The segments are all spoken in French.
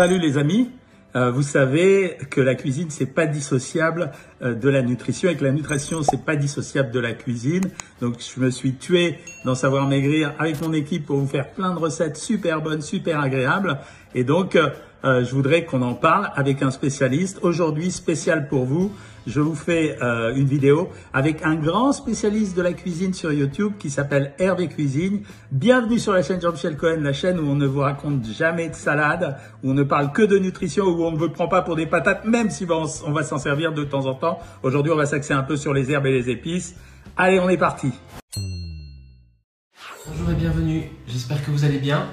salut les amis. Euh, vous savez que la cuisine c'est pas dissociable euh, de la nutrition et que la nutrition c'est pas dissociable de la cuisine. Donc je me suis tué dans savoir maigrir avec mon équipe pour vous faire plein de recettes super bonnes, super agréables. Et donc euh, je voudrais qu'on en parle avec un spécialiste. Aujourd'hui, spécial pour vous, je vous fais euh, une vidéo avec un grand spécialiste de la cuisine sur YouTube qui s'appelle Hervé Cuisine. Bienvenue sur la chaîne Jean-Michel Cohen, la chaîne où on ne vous raconte jamais de salade, où on ne parle que de nutrition, où on ne vous prend pas pour des patates, même si on, va s'en servir de temps en temps. Aujourd'hui, on va s'axer un peu sur les herbes et les épices. Allez, on est parti. Bonjour et bienvenue, j'espère que vous allez bien.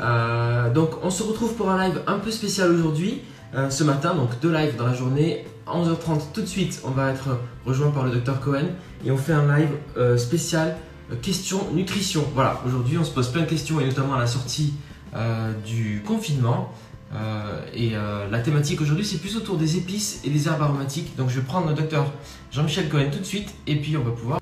Euh, donc on se retrouve pour un live un peu spécial aujourd'hui, euh, ce matin, donc deux lives dans la journée. À 11h30 tout de suite, on va être rejoint par le docteur Cohen et on fait un live euh, spécial euh, questions nutrition. Voilà, aujourd'hui on se pose plein de questions et notamment à la sortie euh, du confinement. Et la thématique aujourd'hui c'est plus autour des épices et des herbes aromatiques. Donc je vais prendre le docteur Jean-Michel Cohen tout de suite et puis on va pouvoir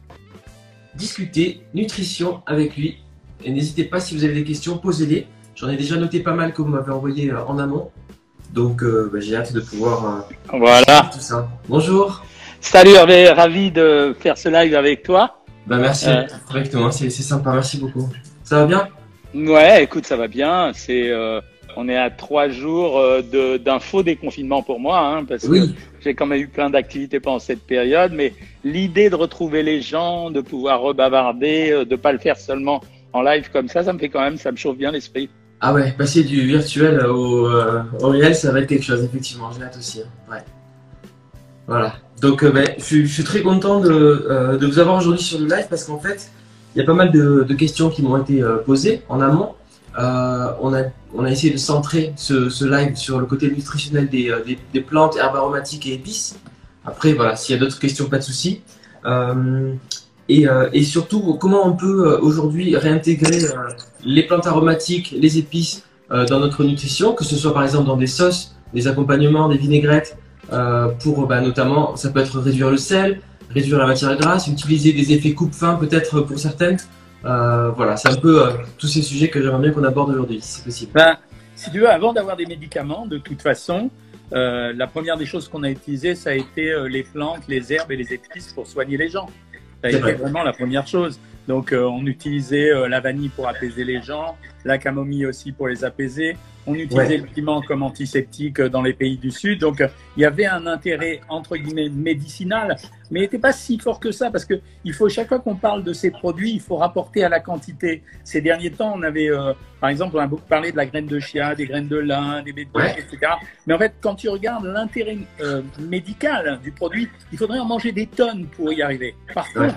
discuter nutrition avec lui. Et n'hésitez pas si vous avez des questions, posez-les. J'en ai déjà noté pas mal que vous m'avez envoyé en amont. Donc euh, bah, j'ai hâte de pouvoir euh, Voilà. tout ça. Bonjour. Salut Hervé, ravi de faire ce live avec toi. Bah merci Euh. correctement, c'est c'est sympa, merci beaucoup. Ça va bien? Ouais, écoute, ça va bien. C'est, euh, on est à trois jours euh, d'un faux déconfinement pour moi, hein, parce Oui. que j'ai quand même eu plein d'activités pendant cette période. Mais l'idée de retrouver les gens, de pouvoir rebavarder, de pas le faire seulement en live comme ça, ça me fait quand même, ça me chauffe bien l'esprit. Ah ouais, passer du virtuel au, euh, au réel, ça va être quelque chose, effectivement, j'ai hâte aussi. hein. Ouais. Voilà. Donc euh, bah, je, suis, je suis très content de, euh, de vous avoir aujourd'hui sur le live parce qu'en fait, il y a pas mal de, de questions qui m'ont été euh, posées en amont. Euh, on, a, on a essayé de centrer ce, ce live sur le côté nutritionnel des, euh, des, des plantes, herbes aromatiques et épices. Après, voilà, s'il y a d'autres questions, pas de souci. Euh, et, surtout, comment on peut euh, aujourd'hui réintégrer euh, les plantes aromatiques, les épices dans notre nutrition, que ce soit par exemple dans des sauces, des accompagnements, des vinaigrettes, pour bah, notamment, ça peut être réduire le sel, réduire la matière grasse, utiliser des effets coupe-fin peut-être pour certaines. Voilà, c'est un peu tous ces sujets que j'aimerais bien qu'on aborde aujourd'hui, si c'est possible. Ben, si tu veux, avant d'avoir des médicaments, de toute façon, la première des choses qu'on a utilisées, ça a été les plantes, les herbes et les épices pour soigner les gens. Ça a été vraiment la première chose. Donc, euh, on utilisait euh, la vanille pour apaiser les gens, la camomille aussi pour les apaiser. On utilisait Ouais. le piment comme antiseptique euh, dans les pays du Sud. Donc, il y avait un intérêt entre guillemets médicinal, mais il n'était pas si fort que ça parce que il faut chaque fois qu'on parle de ces produits, il faut rapporter à la quantité. Ces derniers temps, on avait, euh, par exemple, on a beaucoup parlé de la graine de chia, des graines de lin, des bêtes, Ouais. etc. Mais en fait, quand tu regardes l'intérêt médical du produit, il faudrait en manger des tonnes pour y arriver. Par Ouais.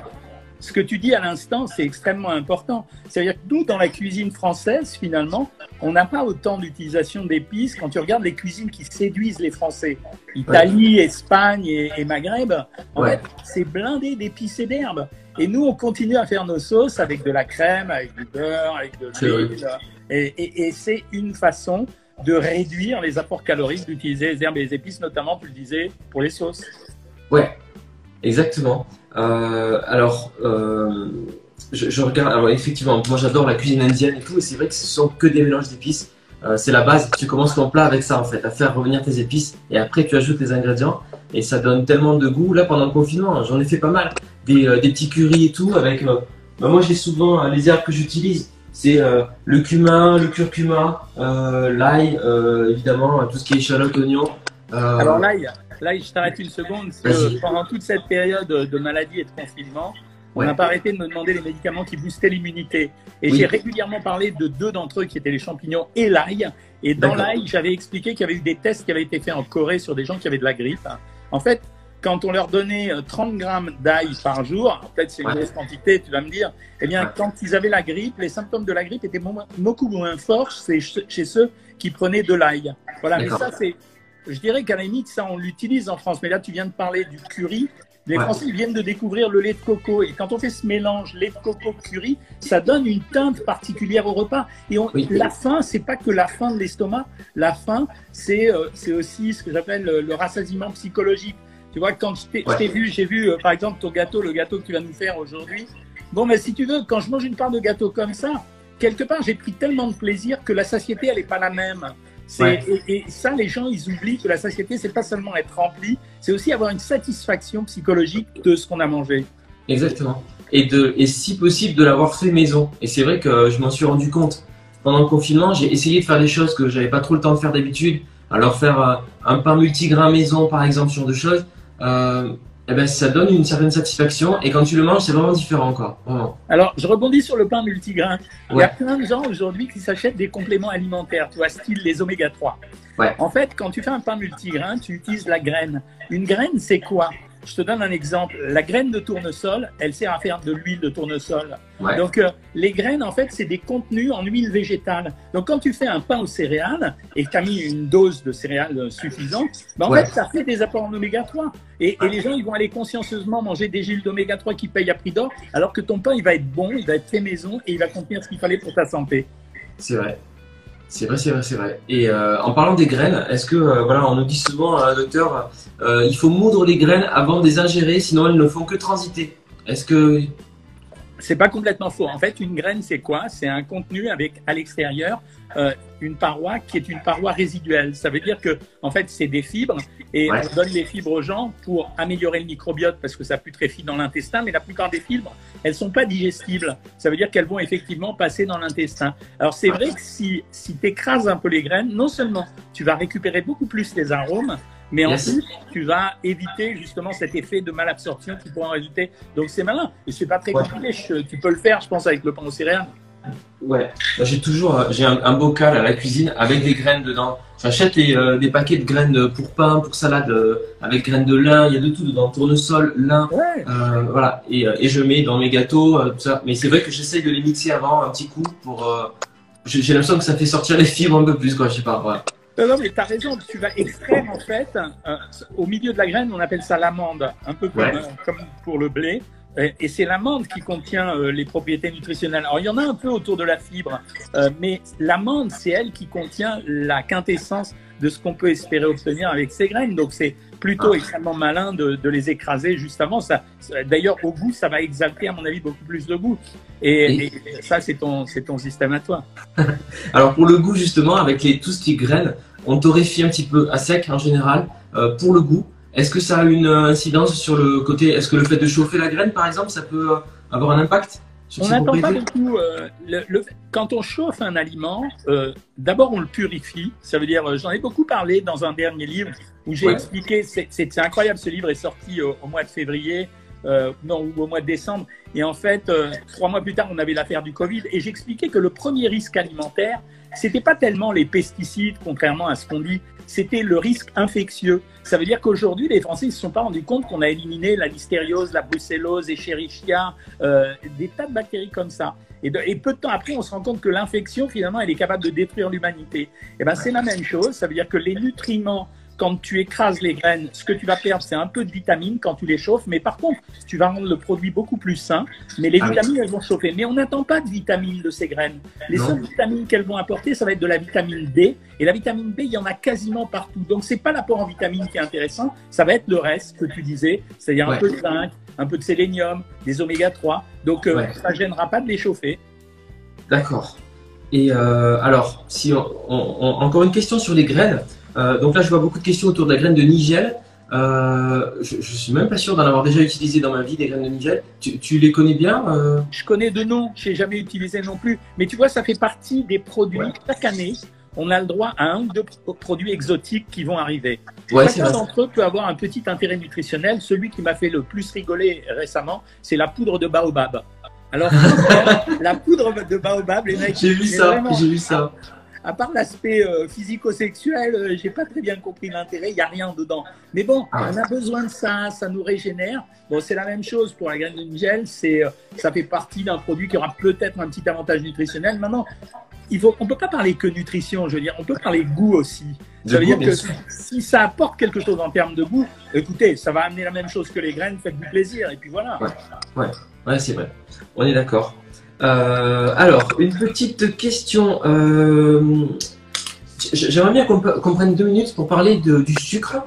Ce que tu dis à l'instant, c'est extrêmement important. C'est-à-dire que nous, dans la cuisine française, finalement, on n'a pas autant d'utilisation d'épices. Quand tu regardes les cuisines qui séduisent les Français, Italie, Espagne et, et Maghreb, en Ouais. fait, c'est blindé d'épices et d'herbes. Et nous, on continue à faire nos sauces avec de la crème, avec du beurre, avec de l'huile. Et, et- et c'est une façon de réduire les apports caloriques, d'utiliser les herbes et les épices, notamment, tu le disais, pour les sauces. Ouais, exactement. Euh, alors, euh, je, je regarde. Alors, effectivement, moi j'adore la cuisine indienne et tout, et c'est vrai que ce sont que des mélanges d'épices. Euh, c'est la base. Tu commences ton plat avec ça en fait, à faire revenir tes épices, et après tu ajoutes les ingrédients, et ça donne tellement de goût. Là, pendant le confinement, j'en ai fait pas mal, des, euh, des petits currys et tout. Avec, euh, bah, moi j'ai souvent euh, les herbes que j'utilise. C'est le cumin, le curcuma, l'ail, évidemment, tout ce qui est échalote, oignon. Alors là, il y a- là, je t'arrête une seconde. que pendant toute cette période de maladie et de confinement, on Ouais. n'a pas arrêté de me demander les médicaments qui boostaient l'immunité. Et Oui. j'ai régulièrement parlé de deux d'entre eux qui étaient les champignons et l'ail. Et dans l'ail, j'avais expliqué qu'il y avait eu des tests qui avaient été faits en Corée sur des gens qui avaient de la grippe. En fait, quand on leur donnait euh, 30 grammes d'ail par jour, peut-être c'est une Ouais. grosse quantité, tu vas me dire, eh bien, Ouais. quand ils avaient la grippe, les symptômes de la grippe étaient beaucoup moins forts chez, ceux qui prenaient de l'ail. Voilà, mais ça, c'est, je dirais qu'à la limite, ça, on l'utilise en France. Mais là, tu viens de parler du curry. Les Ouais. Français ils viennent de découvrir le lait de coco. Et quand on fait ce mélange lait de coco curry, ça donne une teinte particulière au repas. Et on, Oui. la faim, c'est pas que la faim de l'estomac. La faim, c'est euh, aussi ce que j'appelle le, le rassasiement psychologique. Tu vois, quand je t'ai Ouais. je t'ai vu, j'ai vu, euh, par exemple, ton gâteau, le gâteau que tu vas nous faire aujourd'hui. Bon, mais si tu veux, quand je mange une part de gâteau comme ça, quelque part, j'ai pris tellement de plaisir que la satiété, elle n'est pas la même. Et, ça, les gens, ils oublient que la satiété, c'est pas seulement être rempli, c'est aussi avoir une satisfaction psychologique de ce qu'on a mangé. Exactement. Et, de, et si possible, de l'avoir fait maison. Et c'est vrai que je m'en suis rendu compte. Pendant le confinement, j'ai essayé de faire des choses que j'avais pas trop le temps de faire d'habitude. Alors faire euh, un pain multigrain maison, par exemple, ce genre de choses. Euh, eh ben, ça donne une certaine satisfaction et quand tu le manges, c'est vraiment différent. Quoi. Alors, je rebondis sur le pain multigrain. Il y a plein de gens aujourd'hui qui s'achètent des compléments alimentaires, tu vois, style les oméga 3. Ouais. En fait, quand tu fais un pain multigrain, tu utilises la graine. Une graine, c'est quoi? Je te donne un exemple. La graine de tournesol, elle sert à faire de l'huile de tournesol. Donc, euh, les graines, en fait, c'est des contenus en huile végétale. Donc, quand tu fais un pain aux céréales et que tu as mis une dose de céréales suffisante, ben, en fait, ça fait des apports en oméga 3. Et, et, les gens, ils vont aller consciencieusement manger des huiles d'oméga 3 qui payent à prix d'or, alors que ton pain, il va être bon, il va être fait maison et il va contenir ce qu'il fallait pour ta santé. C'est vrai. C'est vrai, c'est vrai, c'est vrai. Et euh, en parlant des graines, est-ce que, euh, voilà, on nous dit souvent, euh, docteur, il faut moudre les graines avant de les ingérer, sinon elles ne font que transiter. Est-ce que c'est pas complètement faux. En fait, une graine, c'est quoi? C'est un contenu avec à l'extérieur euh, une paroi qui est une paroi résiduelle. Ça veut dire que, en fait, c'est des fibres et on donne les fibres aux gens pour améliorer le microbiote parce que ça putréfie dans l'intestin. Mais la plupart des fibres, elles sont pas digestibles. Ça veut dire qu'elles vont effectivement passer dans l'intestin. Alors c'est vrai que si si écrases un peu les graines, non seulement tu vas récupérer beaucoup plus les arômes, mais en plus, tu vas éviter justement cet effet de malabsorption qui pourrait en résulter. Donc c'est malin. Et c'est pas très compliqué. tu peux le faire, je pense, avec le pain aux céréales. Ouais, j'ai toujours euh, j'ai un, bocal à la cuisine avec des graines dedans. J'achète euh, des paquets de graines pour pain, pour salade, euh, avec graines de lin, il y a de tout dedans, tournesol, lin, voilà. Et, et, je mets dans mes gâteaux, tout ça. Mais c'est vrai que j'essaye de les mixer avant un petit coup pour. j'ai l'impression que ça fait sortir les fibres un peu plus, quoi. Je sais pas. Voilà. Non, mais tu as raison, tu vas extraire en fait, euh, au milieu de la graine, on appelle ça l'amande, un peu comme, comme pour le blé. Et c'est l'amande qui contient euh, les propriétés nutritionnelles. Alors il y en a un peu autour de la fibre, euh, mais l'amande, c'est elle qui contient la quintessence de ce qu'on peut espérer obtenir avec ces graines. Donc c'est plutôt ah. extrêmement malin de, de, les écraser juste avant. Ça, D'ailleurs, au goût, ça va exalter, à mon avis, beaucoup plus de goût. Et, ça, c'est ton, ton système à toi. Alors pour le goût, justement, avec les, tout ce qui est graines, on torréfie un petit peu à sec en général euh, pour le goût. Est-ce que ça a une incidence sur le côté Est-ce que le fait de chauffer la graine, par exemple, ça peut avoir un impact on n'attend pas beaucoup. Euh, le, quand on chauffe un aliment, euh, d'abord on le purifie. Ça veut dire, j'en ai beaucoup parlé dans un dernier livre où j'ai expliqué. C'est incroyable, ce livre est sorti au, mois de février, non, ou au mois de décembre. Et en fait, trois mois plus tard, on avait l'affaire du Covid. Et j'expliquais que le premier risque alimentaire, c'était pas tellement les pesticides, contrairement à ce qu'on dit, c'était le risque infectieux. Ça veut dire qu'aujourd'hui, les Français ne se sont pas rendus compte qu'on a éliminé la listériose, la brucellose, Escherichia, euh, des tas de bactéries comme ça. Et, et, peu de temps après, on se rend compte que l'infection, finalement, elle est capable de détruire l'humanité. Et eh ben, c'est la même chose. Ça veut dire que les nutriments quand tu écrases les graines, ce que tu vas perdre, c'est un peu de vitamines quand tu les chauffes. Mais par contre, tu vas rendre le produit beaucoup plus sain. Mais les ah vitamines, elles vont chauffer. Mais on n'attend pas de vitamines de ces graines. Les seules vitamines qu'elles vont apporter, ça va être de la vitamine D. Et la vitamine B, il y en a quasiment partout. Donc, c'est pas l'apport en vitamines qui est intéressant. Ça va être le reste que tu disais. C'est-à-dire un peu de zinc, un peu de sélénium, des oméga 3. Donc, euh, ça ne gênera pas de les chauffer. D'accord. Et euh, alors, si encore une question sur les graines. Euh, donc là, je vois beaucoup de questions autour de la graine de Nigel. Euh, je, je suis même pas sûr d'en avoir déjà utilisé dans ma vie des graines de Nigel. Tu, les connais bien euh Je connais de nom, je n'ai jamais utilisé non plus. Mais tu vois, ça fait partie des produits. Chaque année, on a le droit à un ou deux produits exotiques qui vont arriver. Ouais, Chacun d'entre eux peut avoir un petit intérêt nutritionnel. Celui qui m'a fait le plus rigoler récemment, c'est la poudre de baobab. Alors, la poudre de baobab, les mecs. J'ai vu ça, j'ai vu ça à part l'aspect euh, physico-sexuel, euh, j'ai pas très bien compris l'intérêt, il n'y a rien dedans. Mais bon, ah on a besoin de ça, ça nous régénère. Bon, c'est la même chose pour la graine de gel, c'est, euh, ça fait partie d'un produit qui aura peut-être un petit avantage nutritionnel. Maintenant, il faut, on peut pas parler que nutrition, je veux dire, on peut parler goût aussi. Ça veut dire que si ça apporte quelque chose en termes de goût, écoutez, ça va amener la même chose que les graines, faites du plaisir, et puis voilà. Ouais, ouais, ouais c'est vrai. On est d'accord. Euh, alors, une petite question. Euh, j'aimerais bien qu'on prenne deux minutes pour parler du sucre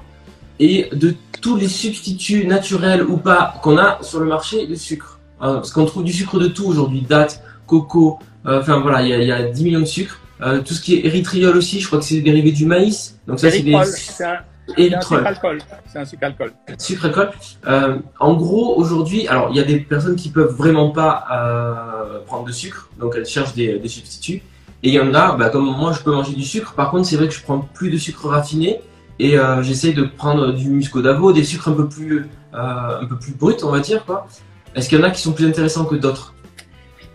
et de tous les substituts naturels ou pas qu'on a sur le marché de sucre. Euh, parce qu'on trouve du sucre de tout aujourd'hui, dattes, coco, enfin voilà, il y, a, 10 millions de sucres. Tout ce qui est érythriol aussi, je crois que c'est dérivé du maïs. Donc c'est des... C'est un, sucre alcool. C'est un sucre alcool. Sucre alcool. Euh, en gros, aujourd'hui, alors il y a des personnes qui peuvent vraiment pas euh, prendre de sucre, donc elles cherchent des, des substituts. Et il y en a, bah, comme moi, je peux manger du sucre. Par contre, c'est vrai que je prends plus de sucre raffiné et euh, j'essaye de prendre du musco d'avo, des sucres un peu plus, euh, un peu plus bruts, on va dire quoi. Est-ce qu'il y en a qui sont plus intéressants que d'autres?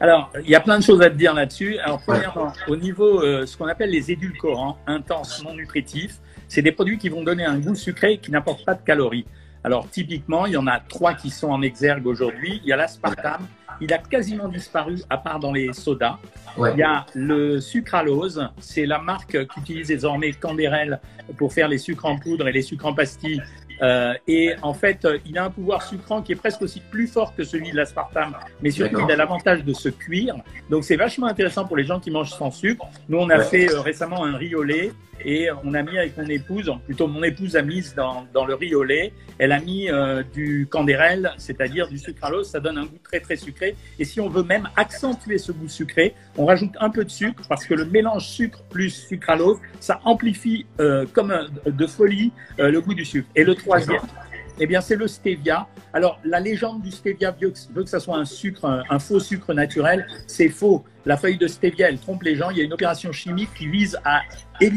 Alors, il y a plein de choses à te dire là-dessus. Alors, premièrement, au niveau, euh, ce qu'on appelle les édulcorants intenses non nutritifs, c'est des produits qui vont donner un goût sucré qui n'apportent pas de calories. Alors, typiquement, il y en a trois qui sont en exergue aujourd'hui. Il y a l'aspartame, il a quasiment disparu à part dans les sodas. Il y a le sucralose, c'est la marque qu'utilise désormais Canderel pour faire les sucres en poudre et les sucres en pastilles. Euh, et en fait, il a un pouvoir sucrant qui est presque aussi plus fort que celui de l'aspartame, mais surtout il a l'avantage de se cuire. Donc c'est vachement intéressant pour les gens qui mangent sans sucre. Nous, on a fait euh, récemment un riz au lait et on a mis avec mon épouse, plutôt mon épouse a mis dans, dans le riz au lait, elle a mis euh, du candérel, c'est-à-dire du sucralose, ça donne un goût très très sucré. Et si on veut même accentuer ce goût sucré, on rajoute un peu de sucre parce que le mélange sucre plus sucralose, ça amplifie euh, comme de folie euh, le goût du sucre. Et le troisième, eh bien, c'est le stevia. Alors, la légende du stevia veut que, ça soit un sucre, un, faux sucre naturel. C'est faux. La feuille de stevia, elle trompe les gens. Il y a une opération chimique qui vise à,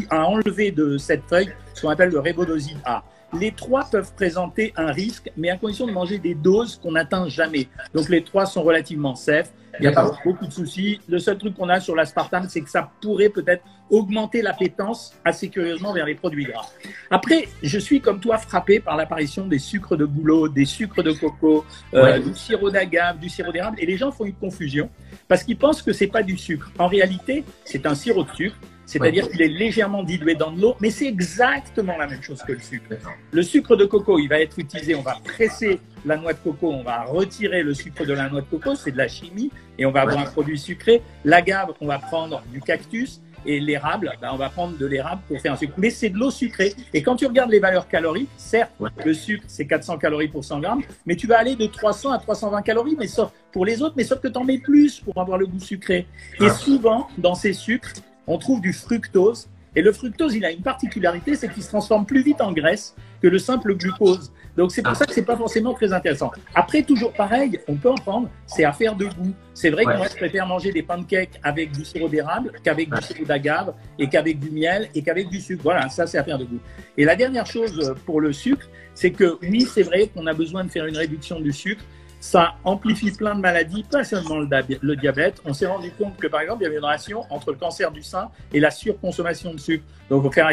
à enlever de cette feuille ce qu'on appelle le rébodoside A. Les trois peuvent présenter un risque, mais à condition de manger des doses qu'on n'atteint jamais. Donc, les trois sont relativement safe. Il n'y a pas beaucoup de soucis. Le seul truc qu'on a sur l'aspartame, c'est que ça pourrait peut-être augmenter l'appétence assez curieusement vers les produits gras. Après, je suis comme toi frappé par l'apparition des sucres de bouleau, des sucres de coco, euh, du sirop d'agave, du sirop d'érable, et les gens font une confusion parce qu'ils pensent que c'est pas du sucre. En réalité, c'est un sirop de sucre c'est-à-dire qu'il est légèrement dilué dans de l'eau, mais c'est exactement la même chose que le sucre. Le sucre de coco, il va être utilisé, on va presser la noix de coco, on va retirer le sucre de la noix de coco, c'est de la chimie, et on va avoir un produit sucré. L'agave, on va prendre du cactus, et l'érable, ben, on va prendre de l'érable pour faire un sucre. Mais c'est de l'eau sucrée. Et quand tu regardes les valeurs caloriques, certes, le sucre, c'est 400 calories pour 100 grammes, mais tu vas aller de 300 à 320 calories, mais sauf pour les autres, mais sauf que tu en mets plus pour avoir le goût sucré. Et souvent, dans ces sucres, on trouve du fructose. Et le fructose, il a une particularité, c'est qu'il se transforme plus vite en graisse que le simple glucose. Donc c'est pour ah. ça que c'est pas forcément très intéressant. Après, toujours pareil, on peut en prendre, c'est affaire de goût. C'est vrai que moi, je préfère manger des pancakes avec du sirop d'érable qu'avec du sirop d'agave et qu'avec du miel et qu'avec du sucre. Voilà, ça c'est affaire de goût. Et la dernière chose pour le sucre, c'est que oui, c'est vrai qu'on a besoin de faire une réduction du sucre, ça amplifie plein de maladies, pas seulement le, diabète. On s'est rendu compte que, par exemple, il y avait une relation entre le cancer du sein et la surconsommation de sucre. Donc, il faut faire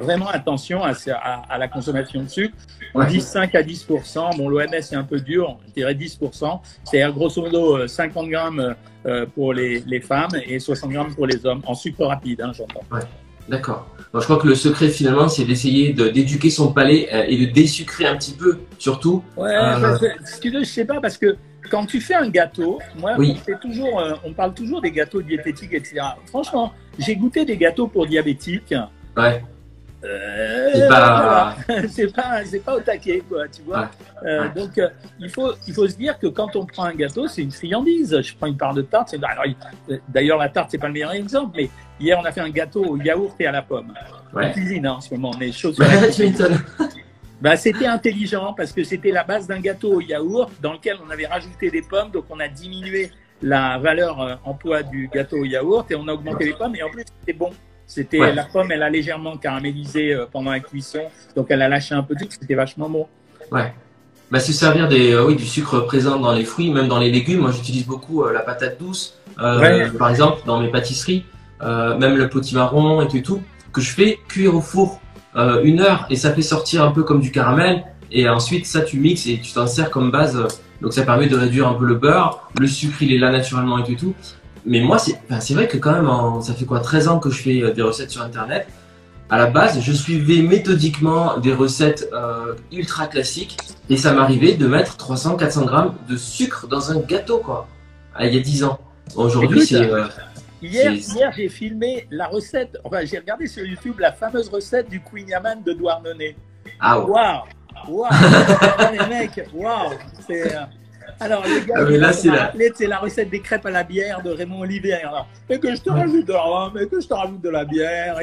vraiment attention à, la consommation de sucre. On dit 5 à 10% Bon, l'OMS est un peu dur, je dirais 10% C'est grosso modo 50 euh, grammes euh, pour les, femmes et 60 grammes pour les hommes, en sucre rapide, hein, j'entends. D'accord. je crois que le secret finalement, c'est d'essayer d'éduquer son palais euh, et de désucrer un petit peu, surtout. Ouais, euh... que, je sais pas, parce que quand tu fais un gâteau, moi, on, fait toujours, euh, on parle toujours des gâteaux diététiques, etc. Franchement, j'ai goûté des gâteaux pour diabétiques. Ouais. Euh, c'est pas... c'est pas, pas au taquet, quoi, tu vois. Euh, donc, euh, il, faut, il faut se dire que quand on prend un gâteau, c'est une friandise. Je prends une part de tarte. D'ailleurs, la tarte, c'est pas le meilleur exemple, mais hier, on a fait un gâteau au yaourt et à la pomme. Ouais. En cuisine, hein, en ce moment, on est chaud bah, c'était intelligent parce que c'était la base d'un gâteau au yaourt dans lequel on avait rajouté des pommes, donc on a diminué la valeur en poids du gâteau au yaourt et on a augmenté les pommes et en plus c'était bon. C'était la pomme, elle a légèrement caramélisé euh, pendant la cuisson, donc elle a lâché un peu tout. C'était vachement bon. Ouais. Bah, se servir des, euh, oui, du sucre présent dans les fruits, même dans les légumes. Moi, j'utilise beaucoup euh, la patate douce, par exemple, dans mes pâtisseries, même le potimarron et tout, que je fais cuire au four une heure et ça fait sortir un peu comme du caramel. Et ensuite, ça, tu mixes et tu t'en sers comme base. Donc, ça permet de réduire un peu le beurre. Le sucre, il est là naturellement et tout mais moi, c'est vrai que quand même, ça fait quoi 13 ans que je fais euh, des recettes sur Internet. À la base, je suivais méthodiquement des recettes euh, ultra classiques et ça m'arrivait de mettre 300-400 grammes de sucre dans un gâteau, quoi. Ah, il y a 10 ans. Aujourd'hui, c'est. Euh, hier, hier j'ai filmé la recette, enfin, j'ai regardé sur YouTube la fameuse recette du Queen Yaman de Douarnenez. Ah Waouh! Waouh! les mecs, waouh! C'est. Alors, le gars, Ah, mais là, c'est la- rappelé, c'est la recette des crêpes à la bière de Raymond Olivier. Alors, mais que je te rajoute de la mais que je te rajoute de la bière.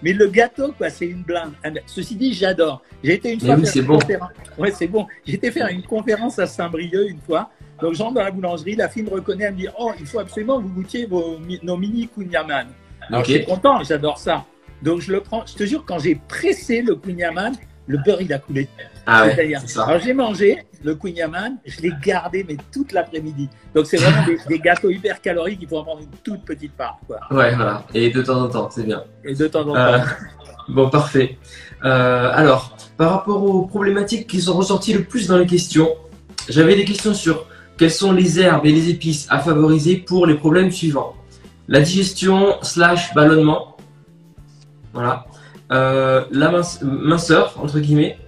Mais le gâteau, quoi, c'est une blinde. Ah, Ceci dit, j'adore. J'ai été une fois oui, faire une bon. conférence. Ouais, c'est bon. J'ai été faire une conférence à Saint-Brieuc une fois. Donc, j'entre dans la boulangerie, la fille me reconnaît, elle me dit Oh, il faut absolument que vous goûtiez vos, nos mini kunyaman. Alors, Ok. je suis content, j'adore ça. Donc, je le prends. Je te jure, quand j'ai pressé le kunyaman, le beurre, il a coulé. Ah ouais, C'est-à-dire, c'est ça. Alors j'ai mangé le Queen Yaman, je l'ai gardé mais toute l'après-midi. Donc c'est vraiment des, des gâteaux hyper caloriques, il faut en prendre une toute petite part. Quoi. Ouais, voilà. Et de temps en temps, c'est bien. Et de temps en temps. Euh, bon, parfait. Euh, alors, par rapport aux problématiques qui sont ressorties le plus dans les questions, j'avais des questions sur quelles sont les herbes et les épices à favoriser pour les problèmes suivants. La digestion slash ballonnement. Voilà. Euh, la mince- minceur, entre guillemets.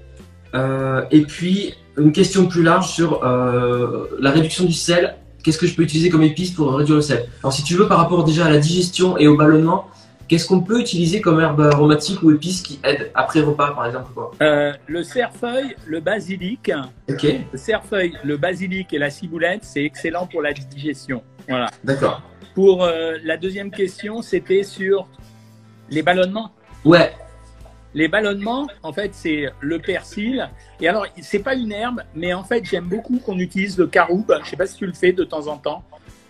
Euh, et puis, une question plus large sur euh, la réduction du sel. Qu'est-ce que je peux utiliser comme épice pour réduire le sel? Alors, si tu veux, par rapport déjà à la digestion et au ballonnement, Qu'est-ce qu'on peut utiliser comme herbe aromatique ou épice qui aide après repas, par exemple quoi? Le cerfeuil, le basilic, Ok, le cerfeuil, le basilic et la ciboulette, c'est excellent pour la digestion. Voilà. d'accord. Pour euh, la deuxième question, c'était sur les ballonnements. Ouais, Les ballonnements, en fait, c'est le persil. Et alors, c'est pas une herbe, mais en fait, j'aime beaucoup qu'on utilise le caroube. Je sais pas si tu le fais de temps en temps.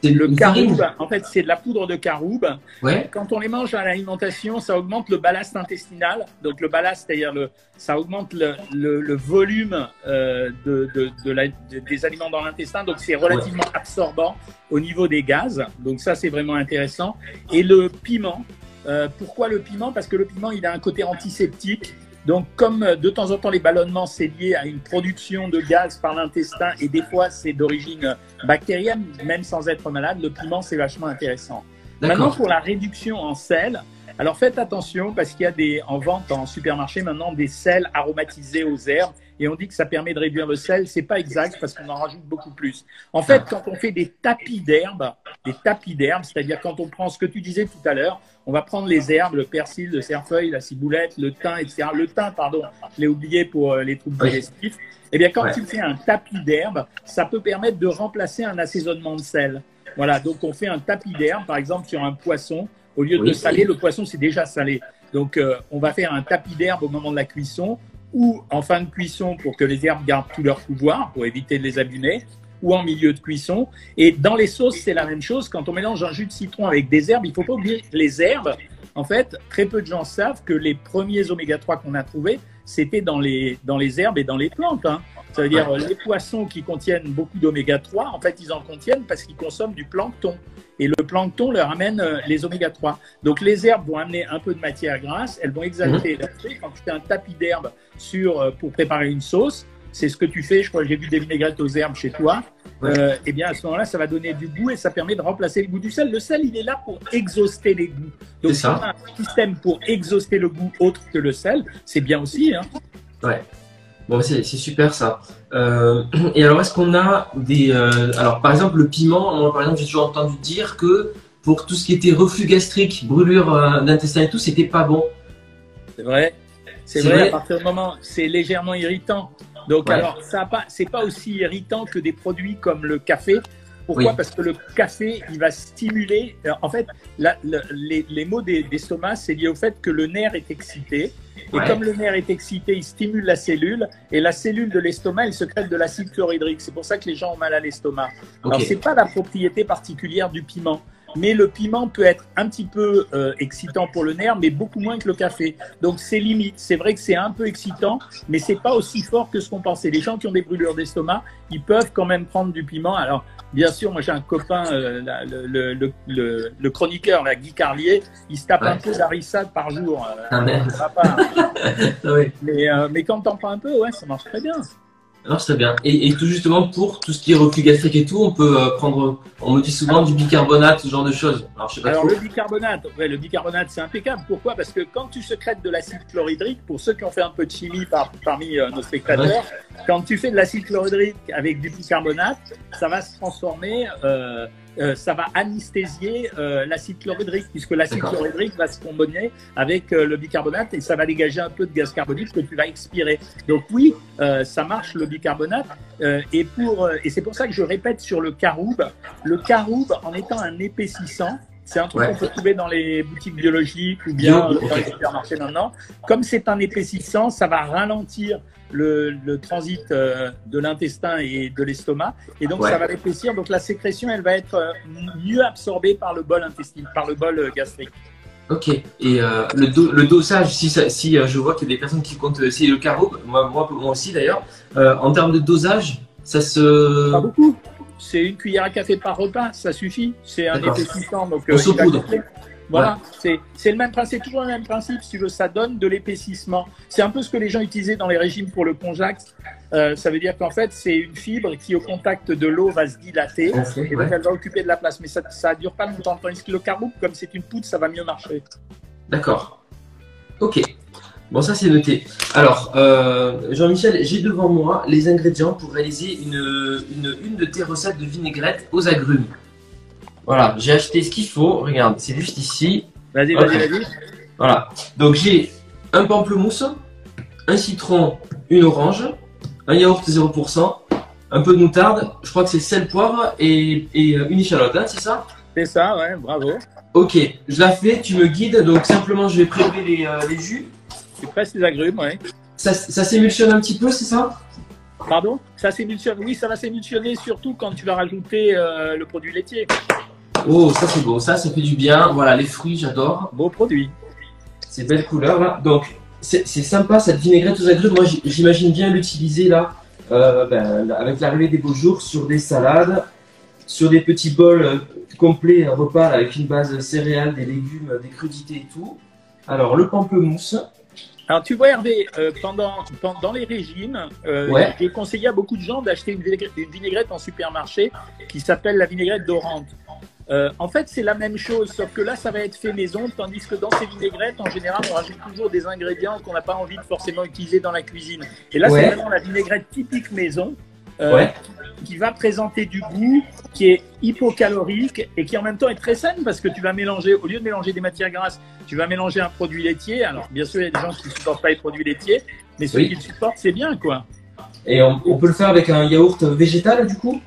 c'est Le caroube, en fait, c'est de la poudre de caroube. Ouais, Quand on les mange à l'alimentation, ça augmente le ballast intestinal. Donc le ballast, c'est-à-dire le, ça augmente le, le, le volume euh, de, de, de la, de- des aliments dans l'intestin. Donc c'est relativement absorbant au niveau des gaz. Donc ça, c'est vraiment intéressant. Et le piment. Euh, pourquoi le piment? Parce que le piment, il a un côté antiseptique. Donc, comme euh, de temps en temps les ballonnements, c'est lié à une production de gaz par l'intestin et des fois c'est d'origine euh, bactérienne, même sans être malade, le piment c'est vachement intéressant. Maintenant, pour la réduction en sel, alors faites attention parce qu'il y a des, en vente en supermarché maintenant des sels aromatisés aux herbes et on dit que ça permet de réduire le sel. C'est pas exact parce qu'on en rajoute beaucoup plus. En fait, quand on fait des tapis d'herbes, des tapis c'est-à-dire quand on prend ce que tu disais tout à l'heure, on va prendre les herbes, le persil, le cerfeuil, la ciboulette, le thym, etc. Le thym, pardon, je l'ai oublié pour euh, les troubles Oui. digestifs. Eh bien, quand Ouais. tu fais un tapis d'herbes, ça peut permettre de remplacer un assaisonnement de sel. Voilà, donc on fait un tapis d'herbe, par exemple, sur un poisson. Au lieu de Oui. saler, le poisson, c'est déjà salé. Donc, euh, on va faire un tapis d'herbe au moment de la cuisson ou en fin de cuisson pour que les herbes gardent tout leur pouvoir, pour éviter de les abîmer, ou en milieu de cuisson. Et dans les sauces, c'est la même chose. Quand on mélange un jus de citron avec des herbes, il faut pas oublier les herbes. En fait, très peu de gens savent que les premiers oméga 3 qu'on a trouvés, c'était dans les, dans les herbes et dans les plantes. hein. Ça veut dire euh, les poissons qui contiennent beaucoup d'oméga 3, en fait, ils en contiennent parce qu'ils consomment du plancton. Et le plancton leur amène euh, les oméga 3. Donc les herbes vont amener un peu de matière grasse, elles vont exalter l'aspect. Quand tu fais un tapis d'herbes sur, euh, pour préparer une sauce, c'est ce que tu fais, je crois que j'ai vu des vinaigrettes aux herbes chez toi, Ouais. euh, eh bien à ce moment-là, ça va donner du goût et ça permet de remplacer le goût du sel. Le sel, il est là pour exhauster les goûts. Donc si on a un système pour exhauster le goût autre que le sel, c'est bien aussi. Hein. Bon, c'est super ça. Euh, et alors, est-ce qu'on a des. euh, alors, par exemple, le piment, moi, par exemple, j'ai toujours entendu dire que pour tout ce qui était reflux gastrique, brûlure d'intestin et tout, c'était pas bon. C'est vrai. C'est C'est vrai, vrai. à partir du moment, c'est légèrement irritant. Donc, Ouais. alors, ça a pas, c'est pas aussi irritant que des produits comme le café. Pourquoi? Oui. Parce que le café, il va stimuler. alors, En fait, la- le- les, les maux des- d'estomac, c'est lié au fait que le nerf est excité. Et Ouais. comme le nerf est excité, il stimule la cellule. Et la cellule de l'estomac, elle secrète de l'acide chlorhydrique. C'est pour ça que les gens ont mal à l'estomac. Alors, c'est pas la propriété particulière du piment. Mais le piment peut être un petit peu euh, excitant pour le nerf, mais beaucoup moins que le café. Donc c'est limite. C'est vrai que c'est un peu excitant, mais c'est pas aussi fort que ce qu'on pensait. Les gens qui ont des brûlures d'estomac, ils peuvent quand même prendre du piment. Alors bien sûr, moi j'ai un copain, euh, le, le, le, le- chroniqueur, la Guy Carlier, il se tape Ouais. un peu d'harissade par jour. Euh, Ah, va pas. Ah ouais. mais, euh, mais quand t'en prends un peu, ouais, ça marche très bien. Alors, c'est bien. Et, et tout justement, pour tout ce qui est reflux gastrique et tout, on peut euh, prendre. On me dit souvent du bicarbonate, ce genre de choses. Alors, je sais pas Alors le bicarbonate, ouais, le bicarbonate c'est impeccable. Pourquoi? Parce que quand tu secrètes de l'acide chlorhydrique, pour ceux qui ont fait un peu de chimie par- parmi euh, nos spectateurs, quand tu fais de l'acide chlorhydrique avec du bicarbonate, ça va se transformer euh, euh, ça va anesthésier euh, l'acide chlorhydrique, puisque l'acide chlorhydrique va se combiner avec euh, le bicarbonate et ça va dégager un peu de gaz carbonique que tu vas expirer. Donc oui, euh, ça marche le bicarbonate. euh, et pour euh, et c'est pour ça que je répète sur le caroube. Le caroube, en étant un épaississant, c'est un truc Ouais. qu'on peut trouver dans les boutiques biologiques ou bien Bio, euh, dans les supermarchés maintenant. Comme c'est un épaississant, ça va ralentir le, le transit euh, de l'intestin et de l'estomac, et donc Ouais. ça va l'épaissir. Donc la sécrétion, elle va être euh, mieux absorbée par le bol intestinal, par le bol gastrique. Ok. Et euh, le, do- le dosage, si, ça- si euh, je vois qu'il y a des personnes qui comptent essayer le carreau, moi, moi, moi aussi d'ailleurs, euh, en termes de dosage, ça se. Pas beaucoup. C'est une cuillère à café par repas, ça suffit. C'est un épaississant, donc gonfler. Voilà, c'est c'est le même principe, toujours le même principe. Si tu veux, ça donne de l'épaississement. C'est un peu ce que les gens utilisaient dans les régimes pour le conjax. Euh, ça veut dire qu'en fait, c'est une fibre qui, au contact de l'eau, va se dilater. Et donc, elle va occuper de la place. Mais ça ne dure pas longtemps. Tandis que le carbo, comme c'est une poudre, ça va mieux marcher. D'accord. Ok. Bon, ça c'est noté. Alors, euh, Jean-Michel, j'ai devant moi les ingrédients pour réaliser une, une, une de tes recettes de vinaigrette aux agrumes. Voilà, j'ai acheté ce qu'il faut. Regarde, c'est juste ici. Vas-y, vas-y, vas-y. Voilà. Donc j'ai un pamplemousse, un citron, une orange, un yaourt 0%, un peu de moutarde, je crois que c'est sel, poivre et, et euh, une échalote, hein, c'est ça? C'est ça, ouais, bravo. Ok, je la fais, tu me guides, donc simplement je vais prélever les, euh, les jus. Tu presses les agrumes, ouais. Ça, ça s'émulsionne un petit peu, c'est ça? Pardon? Ça s'émulsionne. Oui, ça va s'émulsionner surtout quand tu vas rajouter euh, le produit laitier. Oh, ça c'est beau, ça, ça fait du bien. Voilà, les fruits, j'adore. Beau produit. Ces belles couleurs là. Donc, c'est c'est sympa cette vinaigrette aux agrumes. Moi, j'imagine bien l'utiliser là, euh, ben, avec l'arrivée des beaux jours, sur des salades, sur des petits bols euh, complets, un repas là, avec une base céréales, des légumes, des crudités et tout. Alors, le pamplemousse. Alors, tu vois, Hervé, euh, pendant, pendant dans les régimes, euh, Ouais. j'ai conseillé à beaucoup de gens d'acheter une vinaigrette, une vinaigrette en supermarché qui s'appelle la vinaigrette d'Orante. Euh, en fait, c'est la même chose, sauf que là, ça va être fait maison, tandis que dans ces vinaigrettes, en général, on rajoute toujours des ingrédients qu'on n'a pas envie de forcément utiliser dans la cuisine. Et là, Ouais. c'est vraiment la vinaigrette typique maison. Euh, Ouais. qui va présenter du goût, qui est hypocalorique et qui en même temps est très saine parce que tu vas mélanger, au lieu de mélanger des matières grasses, tu vas mélanger un produit laitier. Alors bien sûr, il y a des gens qui ne supportent pas les produits laitiers, mais ceux Oui. qui le supportent, c'est bien quoi. Et on, on peut le faire avec un yaourt végétal du coup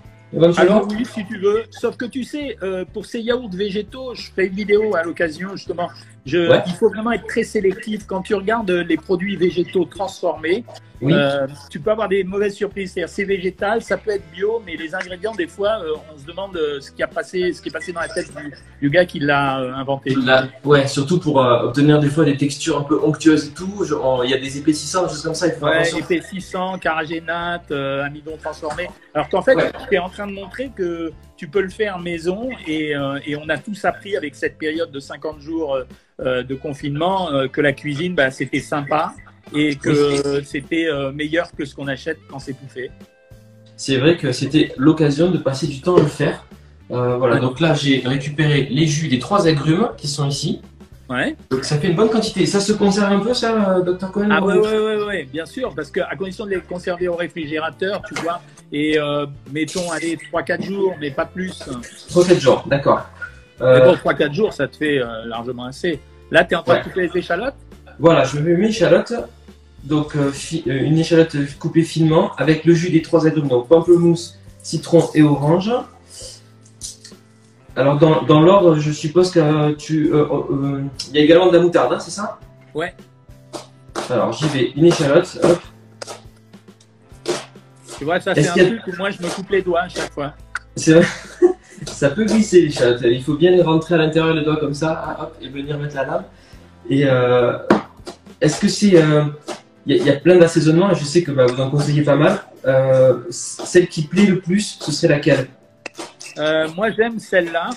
Alors oui, si tu veux. Sauf que tu sais, euh, pour ces yaourts végétaux, je ferai une vidéo à l'occasion justement. Je, Ouais. Il faut vraiment être très sélectif. Quand tu regardes les produits végétaux transformés, Oui. euh, tu peux avoir des mauvaises surprises. C'est-à-dire, c'est végétal, ça peut être bio, mais les ingrédients, des fois, euh, on se demande euh, ce qui a passé, ce qui est passé dans la tête du, du gars qui l'a euh, inventé. Là, ouais, surtout pour euh, obtenir des fois des textures un peu onctueuses et tout. Il y a des épaississants, des choses comme ça. Il faut Ouais, attention. épaississant, caragénate, euh, amidon transformé. Alors qu'en fait, Ouais. tu es en train de montrer que tu peux le faire maison et, euh, et on a tous appris avec cette période de 50 jours euh, euh, de confinement euh, que la cuisine, bah, c'était sympa et que c'était meilleur que ce qu'on achète quand c'est tout fait. C'est vrai que c'était l'occasion de passer du temps à le faire. Voilà, donc là j'ai récupéré les jus des trois agrumes qui sont ici. Ouais. Donc ça fait une bonne quantité. Ça se conserve un peu, ça, Dr Cohen Ah ou- ouais, ouais, ouais, ouais, bien sûr, parce qu'à condition de les conserver au réfrigérateur, tu vois, et euh, mettons, allez, 3-4 jours, mais pas plus. 3-4 jours, d'accord. Mais Euh, bon, 3-4 jours, ça te fait euh, largement assez. Là, tu es en train Ouais. de couper les échalotes? Voilà, je mets mes échalotes. Donc euh, une échalote coupée finement avec le jus des trois agrumes, donc pamplemousse, citron et orange. Alors dans, dans l'ordre, je suppose que tu, il y a également de la moutarde, hein, c'est ça? Ouais. Alors j'y vais, une échalote, hop. Tu vois, ça Est-ce c'est un a- truc où moi je me coupe les doigts à chaque fois. C'est vrai. ça peut glisser l'échalote. Il faut bien les rentrer à l'intérieur les doigts comme ça, ah, hop, et venir mettre la lame. Et euh, est-ce que c'est, euh, il y, a- il y a plein d'assaisonnements et je sais que bah, vous en conseillez pas mal. Euh, celle qui plaît le plus, ce serait laquelle? Moi j'aime celle-là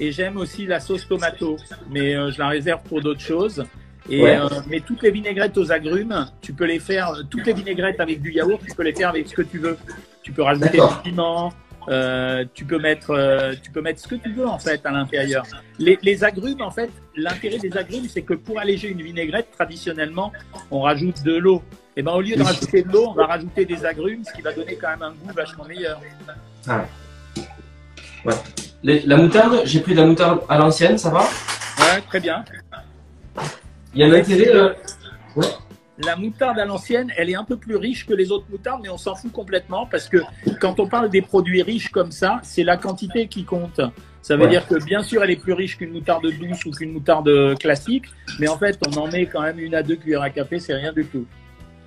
et j'aime aussi la sauce tomato, mais je la réserve pour d'autres choses. Et, Ouais. euh, mais toutes les vinaigrettes aux agrumes, tu peux les faire, toutes les vinaigrettes avec du yaourt, tu peux les faire avec ce que tu veux. Tu peux rajouter du piment, euh, tu peux mettre, euh, tu peux mettre ce que tu veux en fait à l'intérieur. Les, les agrumes, en fait, l'intérêt des agrumes, c'est que pour alléger une vinaigrette, traditionnellement, on rajoute de l'eau. Et ben au lieu de rajouter de l'eau, on va rajouter des agrumes, ce qui va donner quand même un goût vachement meilleur. la moutarde, j'ai pris de la moutarde à l'ancienne, ça va? Ouais, très bien. Il y a un intérêt. Euh... Ouais. La moutarde à l'ancienne, elle est un peu plus riche que les autres moutardes, mais on s'en fout complètement parce que quand on parle des produits riches comme ça, c'est la quantité qui compte. Ça veut dire que bien sûr, elle est plus riche qu'une moutarde douce ou qu'une moutarde classique, mais en fait, on en met quand même une à deux cuillères à café, c'est rien du tout.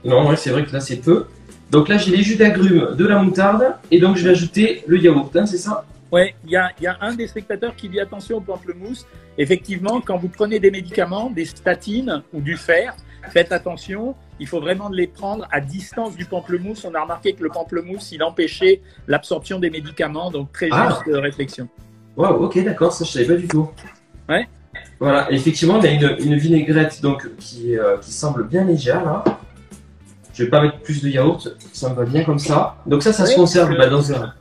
Non, ouais, c'est vrai que là, c'est peu. Donc là, j'ai les jus d'agrumes, de la moutarde, et donc je vais ajouter le yaourt, hein, c'est ça? Oui, il y a, y a, un des spectateurs qui dit attention au pamplemousse. Effectivement, quand vous prenez des médicaments, des statines ou du fer, faites attention, il faut vraiment les prendre à distance du pamplemousse. On a remarqué que le pamplemousse, il empêchait l'absorption des médicaments, donc très ah. juste réflexion. Wow, ok, d'accord, ça je savais pas du tout. Ouais. Voilà, effectivement, y a une, vinaigrette donc, qui, euh, qui semble bien légère là. Je vais pas mettre plus de yaourt, ça me va bien comme ça. Donc ça, ça se conserve bah, dans un.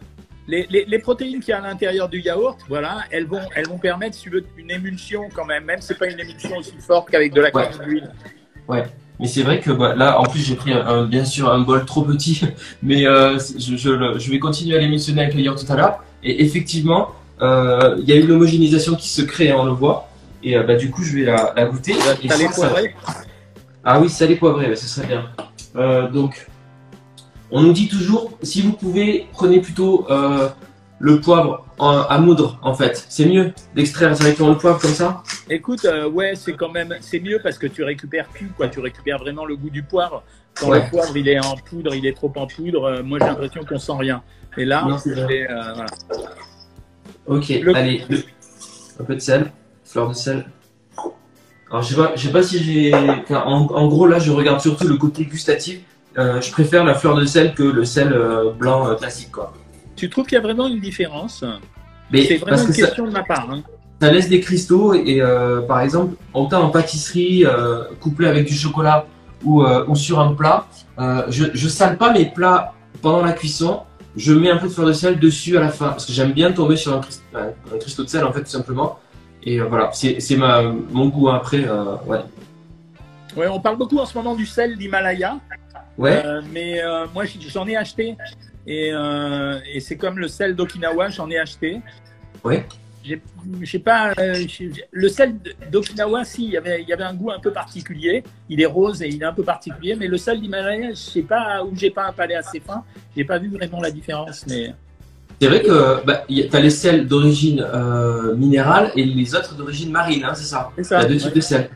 Les, les, les protéines qu'il y a à l'intérieur du yaourt, voilà, elles vont, elles vont permettre, si tu veux, une émulsion quand même, même si c'est pas une émulsion aussi forte qu'avec de la crème d'huile. Ouais. Mais c'est vrai que bah, là, en plus, j'ai pris un, bien sûr un bol trop petit, mais euh, je, je, je, vais continuer à l'émulsionner avec le yaourt tout à l'heure. Et effectivement, euh, il y a une homogénéisation qui se crée, hein, on le voit. Et euh, bah, du coup, je vais la, la goûter. Salé poivré Ah oui, salé poivré, ce serait bien. Euh, donc, on nous dit toujours, si vous pouvez, prenez plutôt euh, le poivre à moudre, en fait. C'est mieux d'extraire directement le poivre comme ça? Écoute, euh, ouais, c'est quand même, c'est mieux parce que tu récupères tout, quoi. Tu récupères vraiment le goût du poivre. Quand le poivre, il est en poudre, il est trop en poudre, moi j'ai l'impression qu'on sent rien. Et là, c'est voilà. Ok, allez, un peu de sel, fleur de sel. Alors, je sais pas, je sais pas si j'ai. En, gros, là, je regarde surtout le côté gustatif. Euh, je préfère la fleur de sel que le sel euh, blanc euh, classique, quoi. Tu trouves qu'il y a vraiment une différence? C'est vraiment une question de ma part. Hein. Ça laisse des cristaux et, par exemple, autant en pâtisserie, couplé avec du chocolat ou, ou sur un plat, je, je sale pas mes plats pendant la cuisson. Je mets un peu de fleur de sel dessus à la fin parce que j'aime bien tomber sur un, un cristaux de sel en fait tout simplement. Et euh, voilà, c'est mon goût après. Euh, ouais. ouais, on parle beaucoup en ce moment du sel d'Himalaya. Ouais. Euh, mais moi, j'en ai acheté. Et, et c'est comme le sel d'Okinawa, j'en ai acheté. Ouais. Je sais pas, le sel d'Okinawa, si, il y, avait, il y avait un goût un peu particulier. Il est rose et il est un peu particulier, mais le sel d'Himalaya, je sais pas, où j'ai pas un palais assez fin, j'ai pas vu vraiment la différence. Mais c'est vrai que bah, tu as les sels d'origine euh, minérale et les autres d'origine marine, hein, c'est ça Il y a deux types de sels.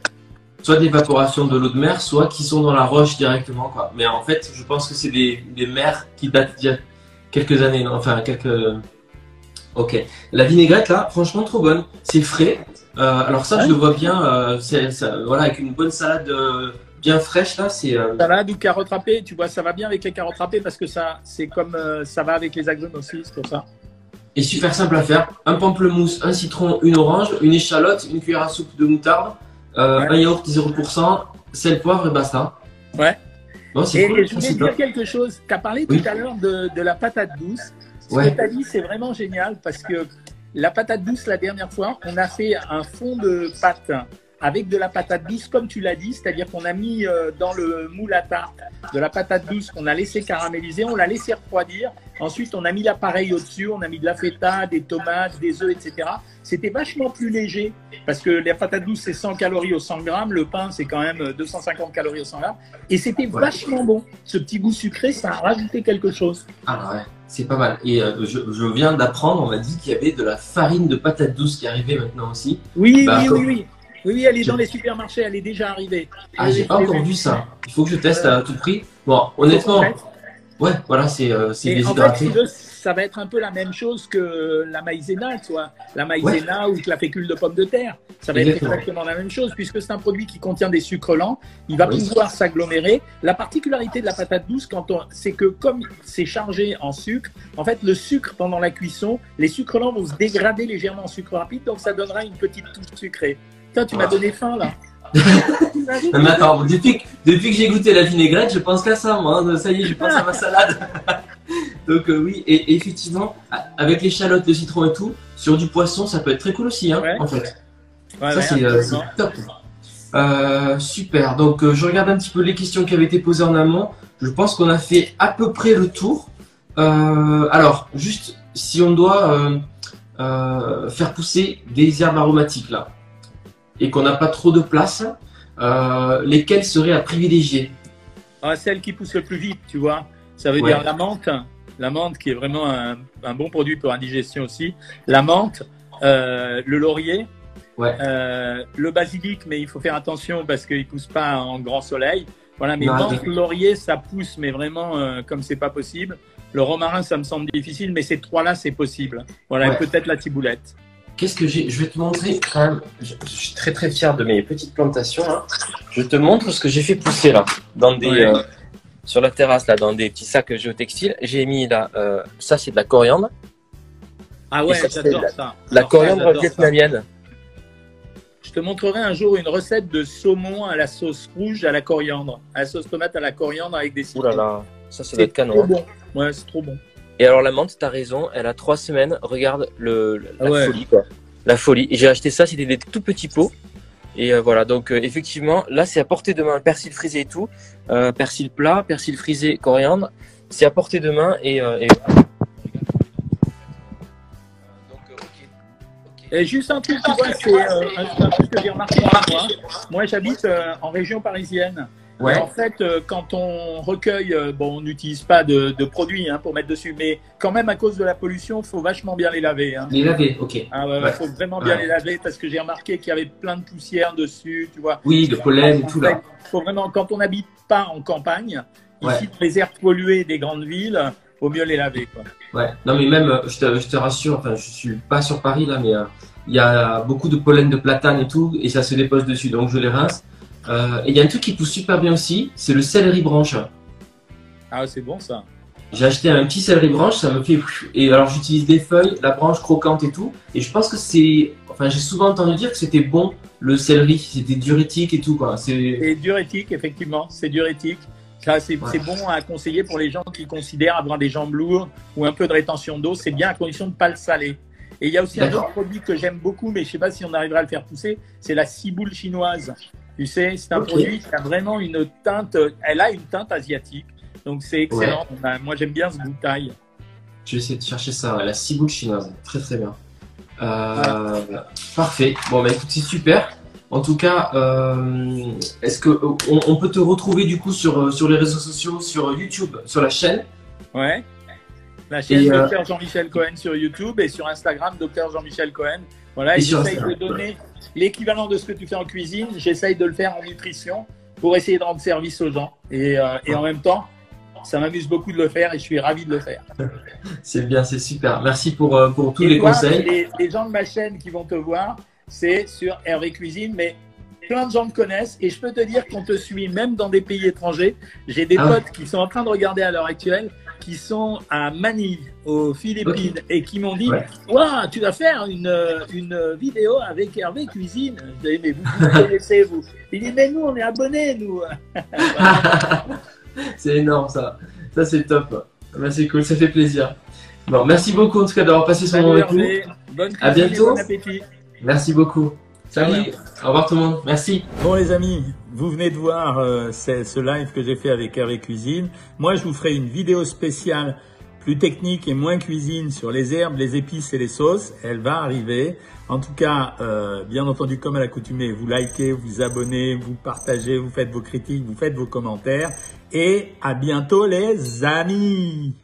Soit d'évaporation de l'eau de mer, soit qui sont dans la roche directement. Quoi. Mais en fait, je pense que c'est des, des mers qui datent d'il y a quelques années, enfin quelques. Ok. La vinaigrette là, franchement trop bonne. C'est frais. Euh, alors ça, je le vois bien. Euh, voilà, avec une bonne salade bien fraîche là, c'est. Euh... Salade ou carottes râpées, tu vois, ça va bien avec les carottes râpées parce que ça, c'est comme euh, ça va avec les agrumes aussi, c'est pour ça. Et super simple à faire. Un pamplemousse, un citron, une orange, une échalote, une cuillère à soupe de moutarde, euh, un yaourt 0%, sel, poivre et basta. Ouais. Bon, et cool, je voulais dire quelque chose. Tu as parlé tout à l'heure de, de, la patate douce. Ce que tu as dit, c'est vraiment génial parce que la patate douce, la dernière fois, on a fait un fond de pâte avec de la patate douce, comme tu l'as dit, c'est-à-dire qu'on a mis euh, dans le moule à tarte de la patate douce qu'on a laissé caraméliser, on l'a laissé refroidir. Ensuite, on a mis l'appareil au-dessus, on a mis de la feta, des tomates, des œufs, etc. C'était vachement plus léger parce que la patate douce, c'est 100 calories au 100 grammes, le pain, c'est quand même 250 calories au 100 grammes. Et c'était vachement bon. Ce petit goût sucré, ça a rajouté quelque chose. Ah ouais, c'est pas mal. Et euh, je, je, viens d'apprendre, on m'a dit qu'il y avait de la farine de patate douce qui arrivait maintenant aussi. Oui, bah, oui, oui, oui. Oui, elle est dans les supermarchés, elle est déjà arrivée. Ah, j'ai pas encore vu ça. Il faut que je teste à tout prix. Bon, honnêtement, ouais, voilà, c'est euh, déshydraté. En fait, ça va être un peu la même chose que la maïzena, soit la maïzena ou que la fécule de pomme de terre. Ça va être exactement la même chose puisque c'est un produit qui contient des sucres lents. Il va pouvoir s'agglomérer. La particularité de la patate douce, quand on, c'est que comme c'est chargé en sucre, en fait, le sucre pendant la cuisson, les sucres lents vont se dégrader légèrement en sucre rapide, donc ça donnera une petite touche sucrée tu m'as donné faim là. mais attends, depuis, depuis que j'ai goûté la vinaigrette, je pense qu'à ça, moi. Hein. Ça y est, je pense à ma salade. Donc euh, oui, et, effectivement, avec l'échalote, le citron et tout, sur du poisson, ça peut être très cool aussi, hein, en fait. ça, c'est euh, top. Euh, super. Donc, je regarde un petit peu les questions qui avaient été posées en amont. Je pense qu'on a fait à peu près le tour. alors, juste si on doit faire pousser des herbes aromatiques là, et qu'on n'a pas trop de place, euh, lesquelles seraient à privilégier ah, Celle qui pousse le plus vite, tu vois. Ça veut dire la menthe, la menthe qui est vraiment un, bon produit pour indigestion aussi. La menthe, euh, le laurier, euh, le basilic, mais il faut faire attention parce qu'il pousse pas en grand soleil. Voilà, mais menthe, laurier, ça pousse, mais vraiment euh, comme c'est pas possible. Le romarin, ça me semble difficile, mais ces trois-là, c'est possible. Voilà, peut-être la ciboulette. Qu'est-ce que j'ai Je vais te montrer quand même. Je, suis très très fier de mes petites plantations. Hein. Je te montre ce que j'ai fait pousser là, dans des, sur la terrasse, là, dans des petits sacs géotextiles. J'ai mis là, euh, ça c'est de la coriandre. Ah ouais, j'adore ça. La coriandre vietnamienne. Je te montrerai un jour une recette de saumon à la sauce rouge à la coriandre, à la sauce tomate à la coriandre avec des. Ouh là là, ça, ça doit être canon. Trop hein. bon. Ouais, c'est trop bon. Et alors la menthe, t'as raison, elle a trois semaines. Regarde le, la folie quoi. La folie. J'ai acheté ça, c'était des tout petits pots. Et euh, voilà, donc euh, effectivement, là c'est à portée de main, persil frisé et tout, euh, persil plat, persil frisé, coriandre, c'est à portée de main et, et Et juste un truc, tu vois, c'est un, truc que j'ai remarqué moi. Moi, j'habite en région parisienne. En fait, euh, quand on recueille, euh, bon, on n'utilise pas de, produits hein, pour mettre dessus, mais quand même à cause de la pollution, il faut vachement bien les laver. Hein. Les laver, ok. Il ah faut vraiment bien les laver parce que j'ai remarqué qu'il y avait plein de poussière dessus, tu vois. Oui, de pollen et tout là. Faut vraiment, quand on n'habite pas en campagne, ici, les airs pollués des grandes villes, faut mieux les laver. Quoi. Ouais, non mais même, je te, je te rassure, enfin, je suis pas sur Paris là, mais euh, il y a beaucoup de pollen de platane et tout, et ça se dépose dessus, donc je les rince. Euh, et il y a un truc qui pousse super bien aussi, c'est le céleri branche. Ah, c'est bon ça. J'ai acheté un petit céleri branche, ça me fait. Et alors j'utilise des feuilles, la branche croquante et tout. Et je pense que c'est. Enfin, j'ai souvent entendu dire que c'était bon le céleri, c'était diurétique et tout quoi. C'est diurétique, effectivement, c'est diurétique. Ça, c'est bon à conseiller pour les gens qui considèrent avoir des jambes lourdes ou un peu de rétention d'eau. C'est bien à condition de ne pas le saler. Et il y a aussi un autre produit que j'aime beaucoup, mais je ne sais pas si on arrivera à le faire pousser, c'est la ciboule chinoise. Tu sais, c'est un produit qui a vraiment une teinte, elle a une teinte asiatique. Donc c'est excellent. moi j'aime bien ce goût taille. Je vais essayer de chercher ça, la ciboule chinoise. Très très bien. Euh, parfait. Bon bah écoute, c'est super. En tout cas, euh, est-ce que on, peut te retrouver du coup sur, euh, sur les réseaux sociaux, sur YouTube, sur la chaîne? Ouais. La chaîne Dr Jean-Michel Cohen sur YouTube et sur Instagram Dr Jean-Michel Cohen. Voilà, et, j'essaye de donner l'équivalent de ce que tu fais en cuisine, j'essaye de le faire en nutrition pour essayer de rendre service aux gens. Et, euh, et en même temps, ça m'amuse beaucoup de le faire et je suis ravi de le faire. c'est bien, c'est super. Merci pour, euh, pour tous les conseils. Les, les, gens de ma chaîne qui vont te voir, c'est sur Hervé Cuisine, mais plein de gens te connaissent et je peux te dire qu'on te suit même dans des pays étrangers. J'ai des ah potes qui sont en train de regarder à l'heure actuelle qui sont à Manille, aux Philippines, et qui m'ont dit Waouh, tu vas faire une, une vidéo avec Hervé Cuisine. Je dis Mais vous, vous connaissez, vous Il dit Mais nous, on est abonnés, nous. c'est énorme, ça. Ça, c'est top. Ben, c'est cool, ça fait plaisir. Bon, merci beaucoup en tout cas d'avoir passé ce moment avec nous. Bonne à bientôt. Bon appétit. Merci beaucoup. Salut. Au revoir tout le monde. Merci. Bon les amis, vous venez de voir euh, ce live que j'ai fait avec Hervé Cuisine. Moi, je vous ferai une vidéo spéciale plus technique et moins cuisine sur les herbes, les épices et les sauces. Elle va arriver. En tout cas, euh, bien entendu, comme à l'accoutumée, vous likez, vous abonnez, vous partagez, vous faites vos critiques, vous faites vos commentaires. Et à bientôt les amis